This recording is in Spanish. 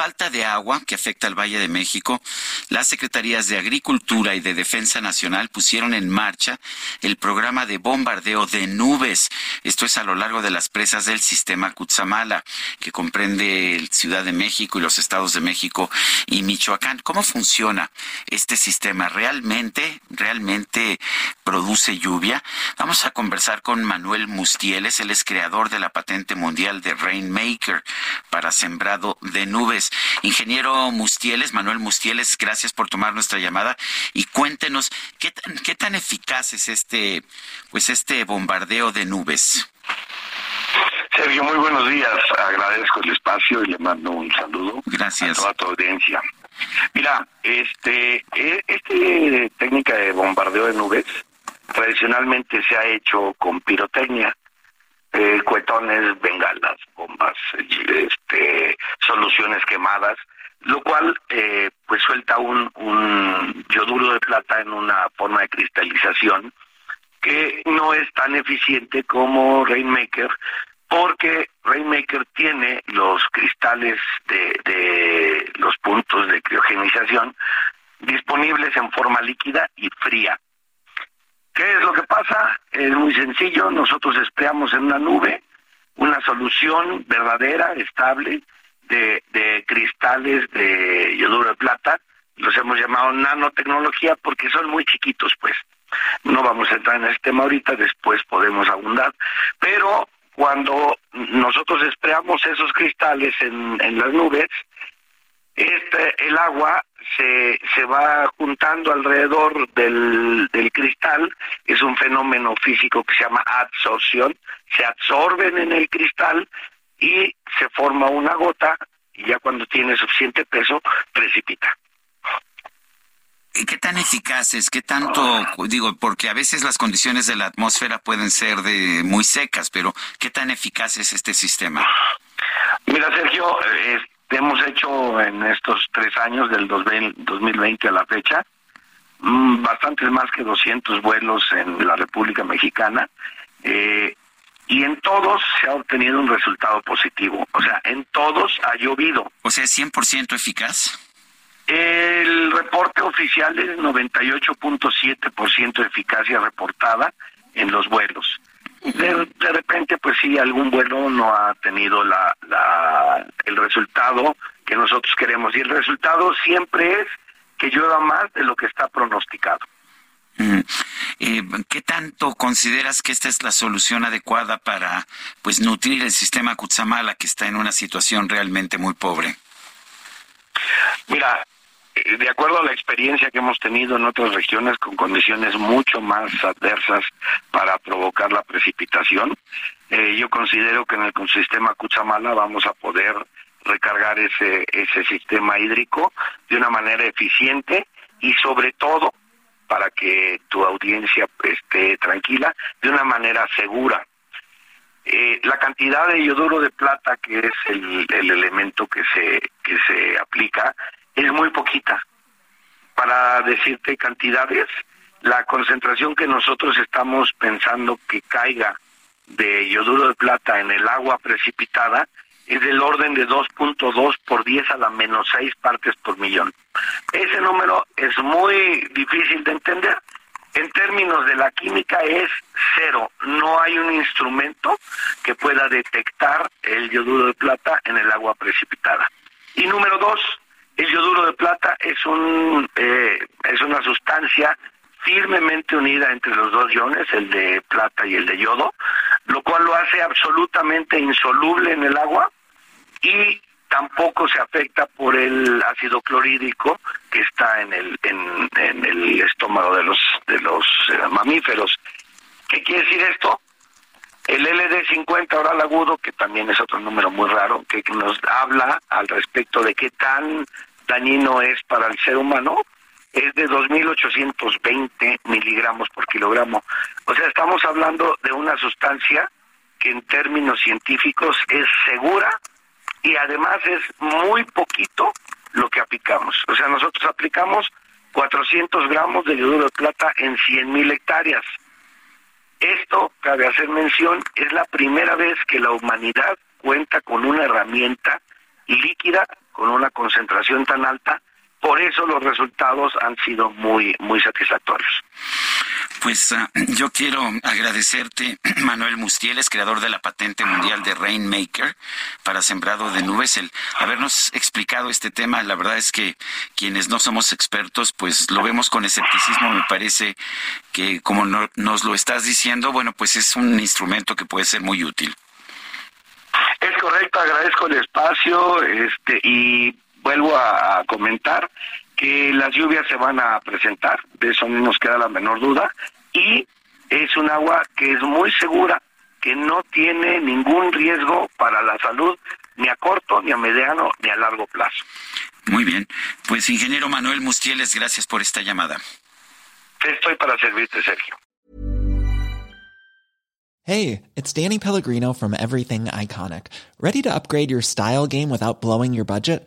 falta de agua que afecta al Valle de México, las Secretarías de Agricultura y de Defensa Nacional pusieron en marcha el programa de bombardeo de nubes. Esto es a lo largo de las presas del sistema Cutzamala, que comprende Ciudad de México y los estados de México y Michoacán. ¿Cómo funciona este sistema? ¿Realmente, realmente produce lluvia? Vamos a conversar con Manuel Mustieles, él es creador de la patente mundial de Rainmaker para sembrado de nubes. Ingeniero Mustieles, Manuel Mustieles, gracias por tomar nuestra llamada y cuéntenos qué tan, qué tan eficaz es este, pues este bombardeo de nubes. Sergio, muy buenos días. Agradezco el espacio y le mando un saludo Gracias. a toda tu audiencia. Mira, este, e- este técnica de bombardeo de nubes tradicionalmente se ha hecho con pirotecnia, eh, cuetones, bengalas, bombas, este, quemadas, lo cual eh, pues suelta un, un yoduro de plata en una forma de cristalización que no es tan eficiente como Rainmaker, porque Rainmaker tiene los cristales de, de los puntos de criogenización disponibles en forma líquida y fría. ¿Qué es lo que pasa? Es muy sencillo, nosotros esperamos en una nube una solución verdadera, estable, de, cristales de yoduro de plata, los hemos llamado nanotecnología porque son muy chiquitos, pues. No vamos a entrar en ese tema ahorita, después podemos abundar, pero cuando nosotros esperamos esos cristales en, en las nubes, este, el agua se, se va juntando alrededor del, del cristal, es un fenómeno físico que se llama absorción, se absorben en el cristal y se forma una gota y ya cuando tiene suficiente peso precipita. ¿Y ¿Qué tan eficaces? ¿Qué tanto, digo, porque a veces las condiciones de la atmósfera pueden ser de muy secas, pero ¿qué tan eficaz es este sistema? Mira, Sergio, eh, hemos hecho en estos tres años del 2000 2020 a la fecha mm, bastantes más que 200 vuelos en la República Mexicana eh, y en todos se ha obtenido un resultado positivo. O sea, en todos ha llovido. O sea, ¿es 100% eficaz? El reporte oficial es 98.7% de eficacia reportada en los vuelos. De, de repente, pues sí, algún vuelo no ha tenido la, la, el resultado que nosotros queremos. Y el resultado siempre es que llueva más de lo que está pronosticado. Mm. Eh, ¿Qué tanto consideras que esta es la solución adecuada para pues nutrir el sistema Cutzamala que está en una situación realmente muy pobre? Mira, eh, de acuerdo a la experiencia que hemos tenido en otras regiones con condiciones mucho más adversas para provocar la precipitación, eh, yo considero que en el sistema Cuchamala vamos a poder recargar ese, ese sistema hídrico de una manera eficiente y sobre todo para que tu audiencia esté tranquila, de una manera segura. Eh, la cantidad de yoduro de plata, que es el, el elemento que se, que se aplica, es muy poquita. Para decirte cantidades, la concentración que nosotros estamos pensando que caiga de yoduro de plata en el agua precipitada es del orden de 2.2 por 10 a la menos 6 partes por millón. Ese número es muy difícil de entender. En términos de la química es cero. No hay un instrumento que pueda detectar el yoduro de plata en el agua precipitada. Y número dos, el yoduro de plata es un eh, es una sustancia firmemente unida entre los dos iones, el de plata y el de yodo, lo cual lo hace absolutamente insoluble en el agua y tampoco se afecta por el ácido clorhídrico que está en el en, el estómago de los de los eh, mamíferos. ¿Qué quiere decir esto? El LD50 oral agudo, que también es otro número muy raro, que nos habla al respecto de qué tan dañino es para el ser humano, es de 2.820 miligramos por kilogramo. O sea, estamos hablando de una sustancia que en términos científicos es segura y además es muy poquito lo que aplicamos. O sea, nosotros aplicamos 400 gramos de yoduro de plata en 100.000 hectáreas. Esto, cabe hacer mención, es la primera vez que la humanidad cuenta con una herramienta líquida con una concentración tan alta. Por eso los resultados han sido muy, muy satisfactorios. Pues uh, yo quiero agradecerte, Manuel Mustieles, creador de la patente mundial de Rainmaker para sembrado de nubes, el habernos explicado este tema. La verdad es que quienes no somos expertos, pues lo vemos con escepticismo. Me parece que, como no, nos lo estás diciendo, bueno, pues es un instrumento que puede ser muy útil. Es correcto, agradezco el espacio este, y vuelvo a comentar que las lluvias se van a presentar, de eso no nos queda la menor duda, y es un agua que es muy segura, que no tiene ningún riesgo para la salud, ni a corto, ni a mediano, ni a largo plazo. Muy bien, pues ingeniero Manuel Mustieles, gracias por esta llamada. Estoy para servirte, Sergio. Hey, it's Danny Pellegrino from Everything Iconic. ¿Ready to upgrade your style game without blowing your budget?